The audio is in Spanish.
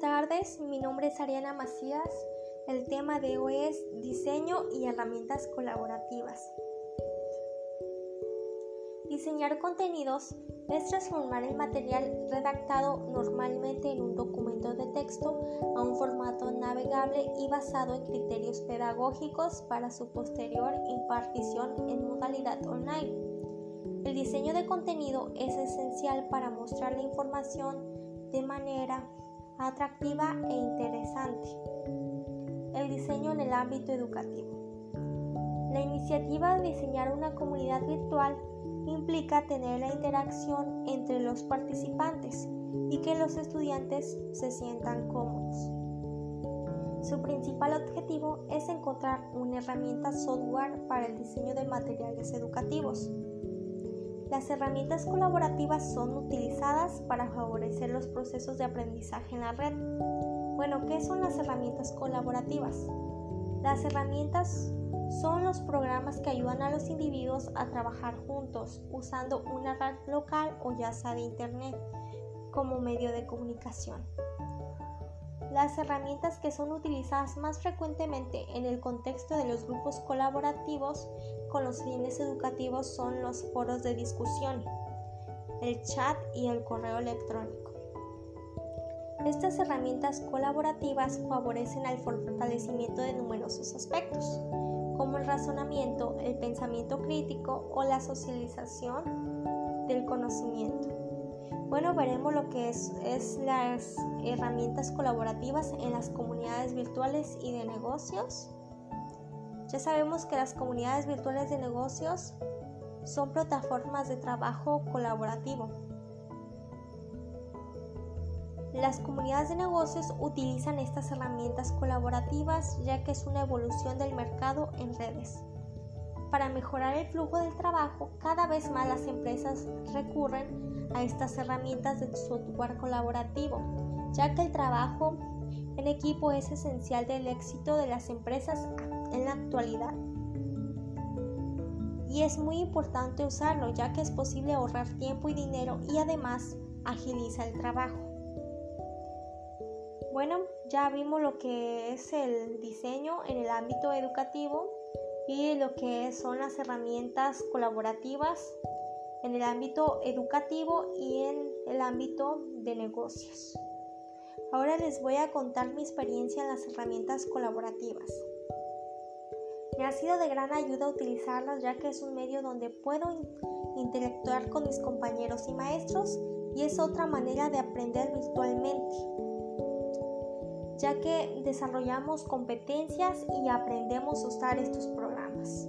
tardes, mi nombre es Ariana Macías. El tema de hoy es diseño y herramientas colaborativas. Diseñar contenidos es transformar el material redactado normalmente en un documento de texto a un formato navegable y basado en criterios pedagógicos para su posterior impartición en modalidad online. El diseño de contenido es esencial para mostrar la información de manera atractiva e interesante. El diseño en el ámbito educativo. La iniciativa de diseñar una comunidad virtual implica tener la interacción entre los participantes y que los estudiantes se sientan cómodos. Su principal objetivo es encontrar una herramienta software para el diseño de materiales educativos. Las herramientas colaborativas son utilizadas para favorecer los procesos de aprendizaje en la red. Bueno, ¿qué son las herramientas colaborativas? Las herramientas son los programas que ayudan a los individuos a trabajar juntos usando una red local o ya sea de Internet como medio de comunicación. Las herramientas que son utilizadas más frecuentemente en el contexto de los grupos colaborativos con los fines educativos son los foros de discusión, el chat y el correo electrónico. Estas herramientas colaborativas favorecen al fortalecimiento de numerosos aspectos, como el razonamiento, el pensamiento crítico o la socialización del conocimiento. Bueno, veremos lo que es, es, las herramientas colaborativas en las comunidades virtuales y de negocios. Ya sabemos que las comunidades virtuales de negocios son plataformas de trabajo colaborativo. Las comunidades de negocios utilizan estas herramientas colaborativas ya que es una evolución del mercado en redes. Para mejorar el flujo del trabajo, cada vez más las empresas recurren a estas herramientas de software colaborativo, ya que el trabajo en equipo es esencial del éxito de las empresas en la actualidad. Y es muy importante usarlo ya que es posible ahorrar tiempo y dinero y además agiliza el trabajo. Bueno, ya vimos lo que es el diseño en el ámbito educativo y lo que son las herramientas colaborativas en el ámbito educativo y en el ámbito de negocios. Ahora les voy a contar mi experiencia en las herramientas colaborativas. Me ha sido de gran ayuda utilizarlas ya que es un medio donde puedo interactuar con mis compañeros y maestros y es otra manera de aprender virtualmente, ya que desarrollamos competencias y aprendemos a usar estos programas.